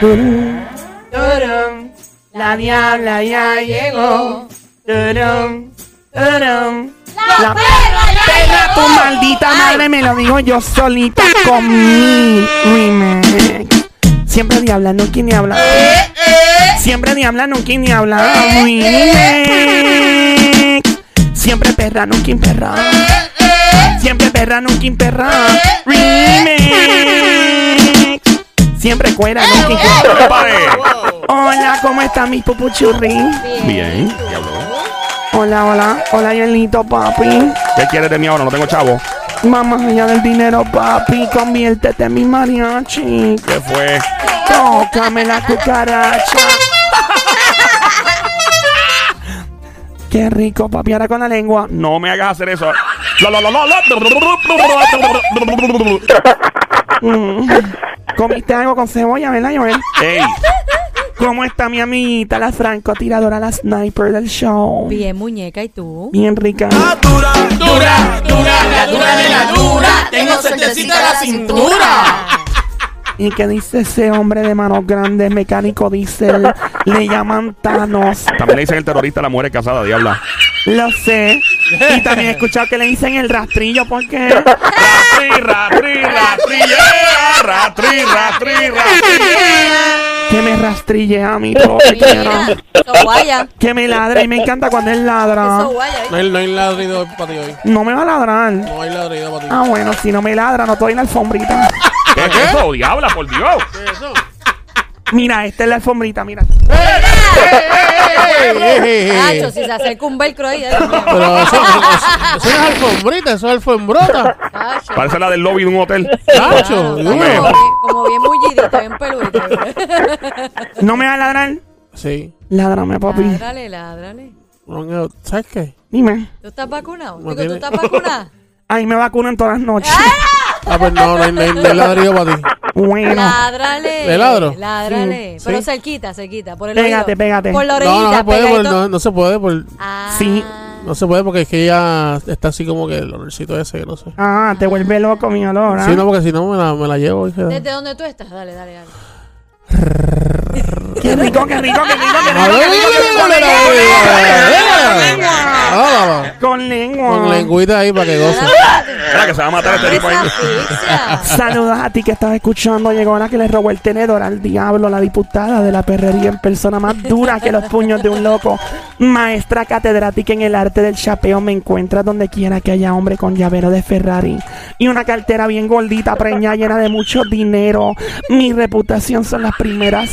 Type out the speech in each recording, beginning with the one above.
Turum, la diabla ya llegó. Turum, turum. La perra, tu maldita madre, me lo digo yo solita con mi. Siempre diabla, no quien ni habla. Siempre diabla, no quien ni habla. Remix. Siempre perra, no quien perra. Siempre perra, no quien perra. Siempre cuera, quien cuera. Hola, ¿cómo están mis pupuchurri? Bien, diablo. Hola, hola. Hola, Yelito, papi. ¿Qué quieres de mí ahora? No tengo chavo. Mamá allá del dinero, papi. Conviértete en mi mariachi. ¿Qué fue? Tócame la cucaracha. Qué rico, papi. Ahora con la lengua. No me hagas hacer eso. La, la, la, la, la. Mm. ¿Comiste algo con cebolla, verdad, Joel? Ey, ¿Cómo está mi amiguita, la francotiradora, la sniper del show? Bien, muñeca, ¿y tú? Bien rica. Dura, dura, dura, la dura de la dura. Tengo certecita la cintura. ¿Y qué dice ese hombre de manos grandes, mecánico diésel? Le llaman Thanos. también le dicen el terrorista a la mujer casada, diabla. Lo sé. Y también he escuchado que le dicen el rastrillo porque... Ratri, yeah. Ratri, ratri, ratri, yeah. Que me rastrille a mí todo lo que quiera. Eso guaya. Que me ladre y me encanta cuando él ladra. Eso guaya. No hay, no hay ladrido para ti hoy. No me va a ladrar. No hay ladrido para ti. Ah, bueno, si no me ladra, no estoy en la alfombrita. ¿Qué es eso, diabla, por Dios? ¿Qué es eso? Mira, esta es la alfombrita, mira. Nacho, si se acerca un velcro ahí. Dios mío. Pero eso, eso, eso no es alfombrita, eso es alfombrota. Nacho. Parece la del lobby de un hotel. Nacho, Como Hombre. bien, como bien mullidito, bien peludito. ¿No me va a ladrar? Sí. Ládrame, papi. Ládrale, ládrale. Bueno, ¿Sabes qué? Dime. ¿Tú estás vacunado? Digo, ¿tú tiene- estás vacunada? Ay, me vacunan todas las noches. Ah, pues no, no hay, no hay, no hay ladrido para ti. Bueno. Ládrale. ¿Le ladro? Ládrale. Sí. Pero Sí. cerquita, cerquita. Por el Pégate, oído. pégate. Por la No, orejita, no se puede, por, pegadito. no, no se puede, por, Ah. Sí. no se puede porque es que ella está así como que el olorcito ese, que no sé. Ah, te vuelve loco mi olor, ¿ah? Sí, no, porque si no me la, me la llevo. hija. ¿Desde dónde tú estás? Dale, dale, dale. Qué rico, qué rico, qué rico, qué A rico, ver, qué rico, qué Ah, Con lengua. Con lengüita ahí para que goce. Mira que se va a matar este tipo ahí. Saludos a ti que estás escuchando. Llegó la que le robó el tenedor al diablo, la diputada de la perrería en persona más dura que los puños de un loco. Maestra catedrática en el arte del chapeo. Me encuentras donde quiera que haya hombre con llavero de Ferrari y una cartera bien gordita, preñada, llena de mucho dinero. Mi reputación son las primeras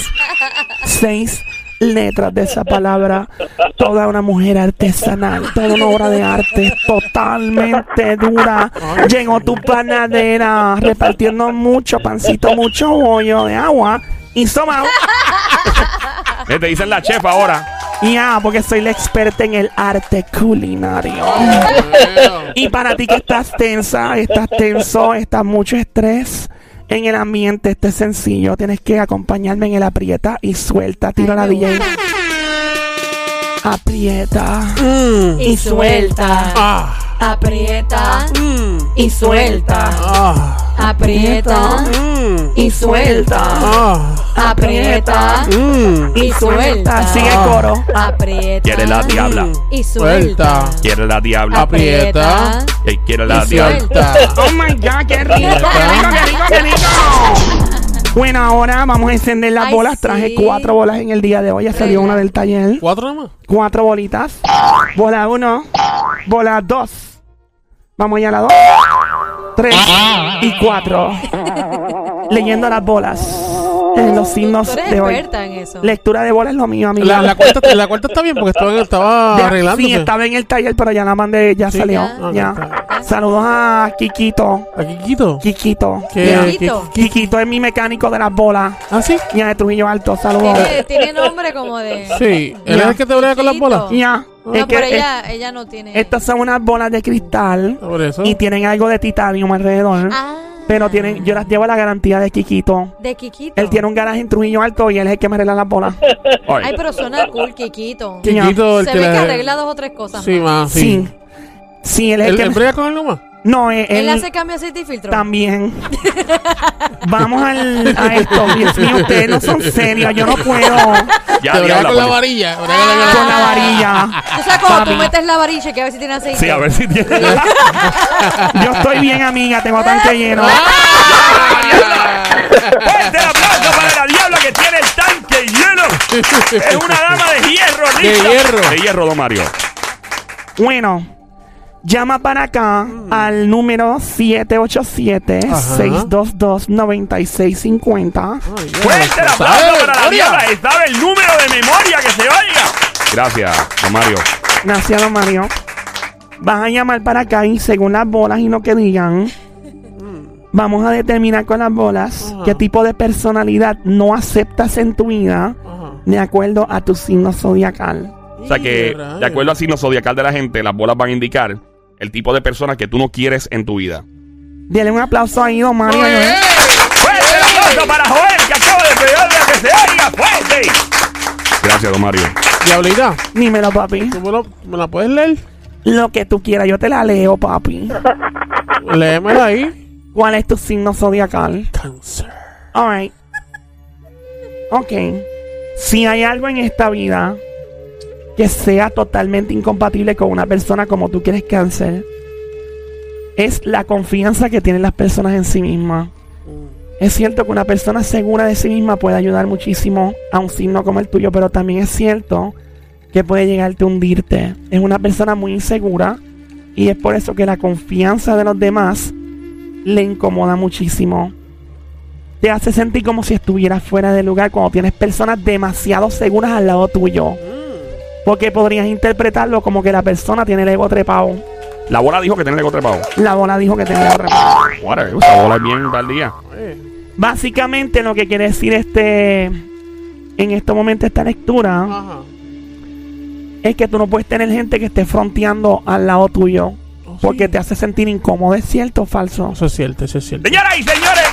seis letras de esa palabra. Toda una mujer artesanal, toda una obra de arte totalmente dura. Llegó tu panadera repartiendo mucho pancito, mucho bollo de agua y. Eh, Te dicen la chef ahora. Ya, porque soy la experta en el arte culinario. Y para ti que estás tensa, estás tenso, estás mucho estrés en el ambiente, este es sencillo. Tienes que acompañarme en el aprieta y suelta. Tiro la DJ. Aprieta Mm. y suelta. Ah, Aprieta mm, Y suelta. ah, Aprieta mm, Y suelta. ah, Aprieta mm. Y suelta. Sigue el coro. Aprieta Quiere la diabla. Y suelta Quiere la diabla. Aprieta. Ey, quiere la Y diabla. suelta. Oh my god, qué rico, qué rico, qué rico, qué rico. Bueno, ahora vamos a encender las Ay, bolas. Traje sí. cuatro bolas en el día de hoy. Ya salió una del taller. ¿Cuatro nada más? Cuatro bolitas. Bola uno. Bola dos. Vamos ya a la dos. Tres y cuatro. Leyendo las bolas. En los signos Tú eres de hoy. en eso. Lectura de bolas es lo mío, amiga. La, la, cuarta, la cuarta está bien porque estaba, estaba Ya, arreglándose. sí, estaba en el taller, pero ya la mandé, ya Sí. salió. Ah, ya. ok, Saludos a Kikito. Aquí quito. Kikito. ¿Qué? Kikito. Kikito es mi mecánico de las bolas. ¿Ah, sí? Ya de Trujillo Alto, saludos. Tiene, tiene nombre como de. Sí. ¿Él es el que te brega con las bolas? Ya. No, es que pero es- ella, ella no tiene. estas son unas bolas de cristal Por eso. y tienen algo de titanio alrededor. Ah. Pero tienen, yo las llevo a la garantía de Kikito. De Kikito. Él tiene un garaje en Trujillo Alto y él es el que me arregla las bolas. Ay, pero suena cool, Kikito. El Se que ve que le- arregla dos o tres cosas. Sí, más. más, sí. Sí. Sí, él es el ¿Él, que me- brega con él nomás? No, eh, Él él hace cambio aceite y filtro. también. Vamos al, a esto. Dios mío, ustedes no son serios. Yo no puedo Ya, Te brega con la varilla. con la- varilla. Tú sabes cuando tú metes la varilla que a ver si tiene aceite. Sí, a ver si tiene. Yo estoy bien, amiga. Tengo tanque lleno. Fuerte el aplauso para la diabla que tiene el tanque lleno. Es una dama de hierro, De hierro. De hierro, don Mario. Bueno, llama para acá al número 787-622-9650. Fuerte el aplauso para la diabla. Y sabe el número de memoria que se oiga. Gracias, don Mario. Gracias, don Mario. Vas a llamar para acá y según las bolas y lo que digan, vamos a determinar con las bolas qué tipo de personalidad no aceptas en tu vida de acuerdo a tu signo zodiacal. O sea que, de acuerdo al signo zodiacal de la gente, las bolas van a indicar el tipo de persona que tú no quieres en tu vida. Dile un aplauso ahí, don Mario. ¡Fuerte el aplauso para Joel que acaba de pegarle a que se oiga fuerte! Gracias, don Mario. Diablita, Dímelo, papi. ¿tú me, lo- me la puedes leer? Lo que tú quieras, yo te la leo, papi. Léemela ahí. ¿Cuál es tu signo zodiacal? Cáncer. Alright. Ok. Si hay algo en esta vida que sea totalmente incompatible con una persona como tú quieres cáncer, es la confianza que tienen las personas en sí mismas. Es cierto que una persona segura de sí misma puede ayudar muchísimo a un signo como el tuyo, pero también es cierto que puede llegarte a hundirte. Es una persona muy insegura y es por eso que la confianza de los demás le incomoda muchísimo te hace sentir como si estuvieras fuera de lugar cuando tienes personas demasiado seguras al lado tuyo. Porque podrías interpretarlo como que la persona tiene el ego trepado. La bola dijo que tiene el ego trepado. La bola dijo que tenía el ego trepado. Whatever, esa bola es bien tal día. Básicamente lo que quiere decir este en este momento esta lectura Ajá. es que tú no puedes tener gente que esté fronteando al lado tuyo. Porque te hace sentir incómodo. ¿Es cierto o falso? Eso es cierto, eso es cierto. Señoras y señores,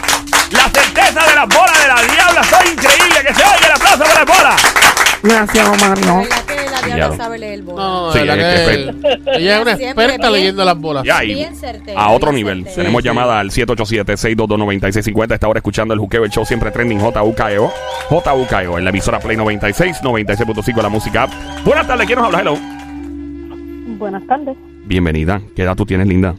la certeza de las bolas de la diabla son increíble. Que se oiga el aplauso para las bolas. Gracias, La Mario. La diabla sabe leer bola. No, no, Sí, es que ella es una Siempre experta bien. leyendo las bolas. Ya, y Bien certera, a otro bien nivel. certera. Tenemos Sí, llamada al 787-622-9650. Esta hora escuchando el juqueo, el show siempre trending JUKEO. JUKEO en la emisora Play 96, 96.5 la música. app. Buenas tardes, ¿quién nos habla? Hello. Buenas tardes. Bienvenida. ¿Qué edad tú tienes, linda?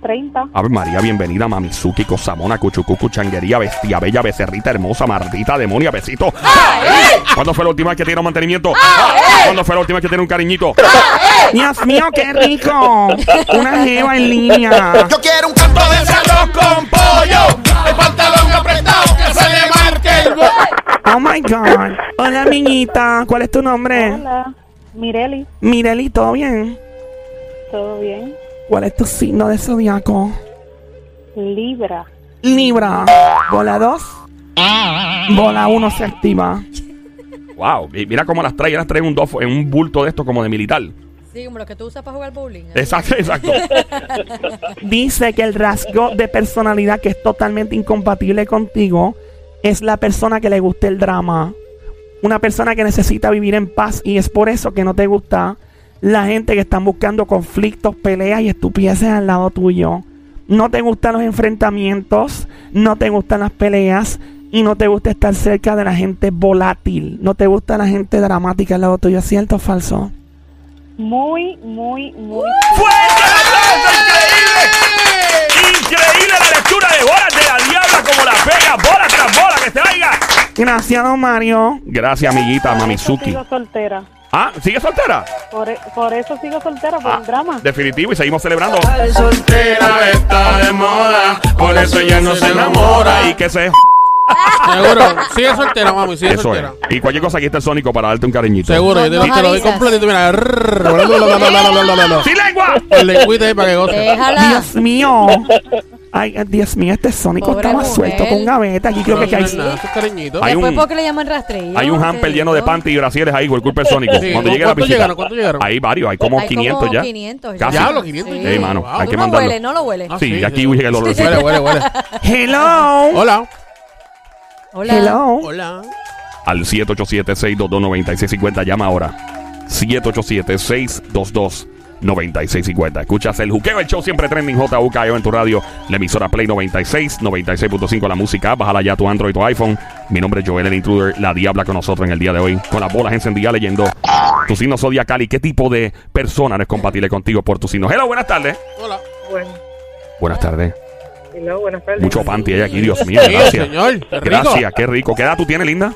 30. Ave María, bienvenida, Mamizuki, Cosamona, Cuchucucu, Changuería, Bestia Bella, Becerrita Hermosa, Mardita, Demonia, Besito. ¿Cuándo fue la última vez que tiene un mantenimiento? ¿Cuándo fue la última vez que tiene un cariñito? Dios mío, qué rico. Una jeva en línea. Yo quiero un canto de con pollo, el pantalón apretado que se le marque el Oh my God. Hola, amiguita. ¿Cuál es tu nombre? Hola. Mireli, Mireli, ¿todo bien? ¿todo bien? ¿Cuál es tu signo de zodiaco? Libra. Libra. Bola 2. Bola 1 se activa. Wow, y mira cómo las trae, las trae en un, dofo- en un bulto de esto como de militar. Sí, como lo que tú usas para jugar bowling. ¿eh? Exacto, exacto. Dice que el rasgo de personalidad que es totalmente incompatible contigo es la persona que le gusta el drama. Una persona que necesita vivir en paz y es por eso que no te gusta la gente que están buscando conflictos, peleas y estupideces al lado tuyo. No te gustan los enfrentamientos, no te gustan las peleas y no te gusta estar cerca de la gente volátil. No te gusta la gente dramática al lado tuyo. ¿Cierto o falso? Muy, muy, muy. ¡Fuerte el aplauso! ¡Increíble! ¡Increíble la lectura de bolas de la diabla como la pega! ¡Bola tras bola! ¡Que se oiga! Gracias, don Mario. Gracias, amiguita Mamizuki. sigo soltera. Ah, ¿sigue soltera? Por, e- por eso sigo soltera, por Ah, el drama. Definitivo, y seguimos celebrando. Soltera está de moda, por eso ella no se enamora. Y que se... Seguro, sigue soltera, mami, sigue Eso es. soltera. Y cualquier cosa aquí está el Sónico para darte un cariñito. Seguro, yo te, te lo doy avisas. completito, mira. ¡Sin lengua! El lengüita ahí para que goce. Déjala. Dios mío. Ay, Dios mío, este Sónico Pobre está más mujer. suelto con gaveta. Aquí creo que, que hay. No, eso es cariñito. Hay Después, un- ¿por qué le llaman rastrillo? Hay un hamper lleno de panty y brasieres ahí por culpa del Sónico. Sí, Cuando llegue la ¿cuántos visita. llegaron? ¿Cuántos llegaron? Hay varios, hay como Hay 500 como ya. 500 ya. Casi. Diablo, 500 Sí. ya. Sí, mano, Wow. hay Tú que no mandarlo. huele, no lo huele. Ah, Sí, sí, aquí sí. llega el olor. Huele, huele, huele. Hello. Hola. Hola. Hello. Hola. Al 787-622-9650. Llama ahora. 9650. Escuchas el juqueo, el show siempre trending JUKEO en tu radio, la emisora Play 96, 96.5 la música, bájala ya tu Android, tu iPhone. Mi nombre es Joel el Intruder, la diabla con nosotros en el día de hoy, con las bolas encendidas leyendo tu signo zodiacal y qué tipo de persona no es compatible contigo por tu signo. Hello, buenas tardes. Hola. Bueno, Buenas tardes. hello, buenas tardes. Mucho panty hay aquí, Dios mío. Gracias. señor. Qué. Gracias, qué rico. ¿Qué edad tú tienes, linda?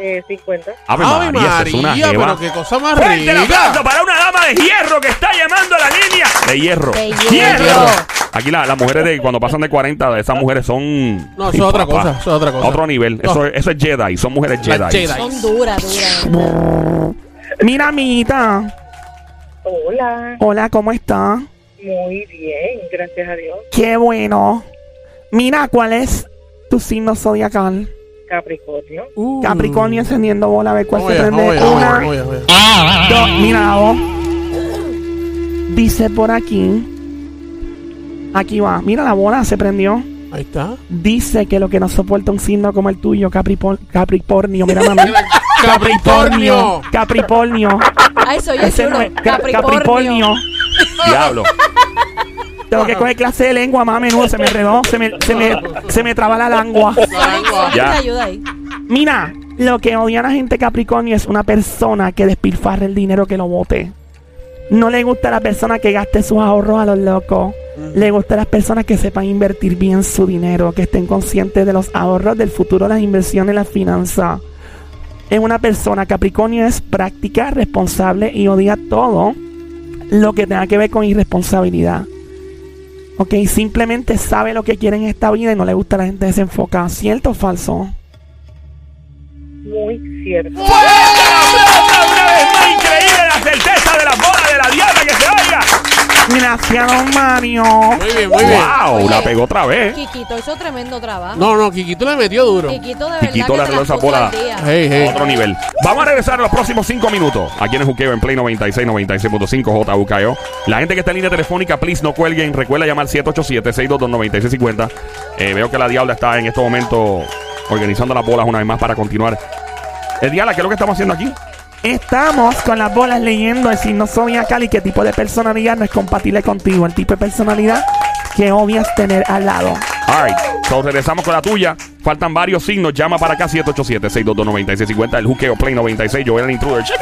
Eh, 50. Ave Ave María, esa es una María, jeva. pero qué cosa más Fuerte el aplauso rica. para una dama de hierro que está llamando a la línea de hierro. De hierro. Aquí la- las mujeres de cuando pasan de 40, esas mujeres son. No, eso es otra cosa, eso es otra cosa. Otro nivel. No. Eso, es- eso es Jedi. Son mujeres Jedi. Las Jedi. Son duras, duras. Mira, amiguita. Hola, Hola, ¿cómo está? muy bien, gracias a Dios. Qué bueno. Mira, ¿cuál es tu signo zodiacal? Capricornio. Uh. Capricornio encendiendo bola, a ver cuál se prende. Una, dos, mira la voz. Dice por aquí. Aquí va. Mira la bola, se prendió. Ahí está. Dice que lo que no soporta un signo como el tuyo, Capricornio. Mira, mami. Capricornio. Capricornio. Ay, soy el Ese no chulo. es- Ca- Capricornio. Capricornio. Diablo. Tengo que coger clase de lengua, más a menudo. Se me enredó. Se me, se me, se me traba la lengua. Ya. te ayuda ahí. Mira, lo que odia a la gente Capricornio es una persona que despilfarre el dinero que lo bote. No le gusta a la persona que gaste sus ahorros a los locos. Le gusta a las personas que sepan invertir bien su dinero, que estén conscientes de los ahorros, del futuro, las inversiones, las finanzas. Es una persona, Capricornio es práctica, responsable y odia todo lo que tenga que ver con irresponsabilidad. Ok, simplemente sabe lo que quiere en esta vida y no le gusta a la gente desenfocada. ¿Cierto o falso? Muy cierto. Una vez más, Gracias, don Mario. Muy bien, muy bien. Wow, Oye. la pegó otra vez. Kikito hizo tremendo trabajo. No, no, Kikito le metió duro. Kikito de verdad Kikito que le arregló esa bola. Hey, hey. Otro nivel. Vamos a regresar en los próximos 5 minutos. Aquí en el Juqueo en Play 96, 96.5 JUKEO. La gente que está en línea telefónica, please no cuelguen. Recuerda llamar 787-622-9650. Eh, veo que la Diabla está en este momento organizando las bolas una vez más para continuar. El Diabla, ¿qué es lo que estamos haciendo aquí? Estamos con las bolas leyendo el signo zodiacal y qué tipo de personalidad no es compatible contigo. El tipo de personalidad que odias tener al lado. Alright, so regresamos con la tuya. Faltan varios signos. Llama para acá 787-622-9650. El Juqueo Play 96. Yo era el intruder. Check.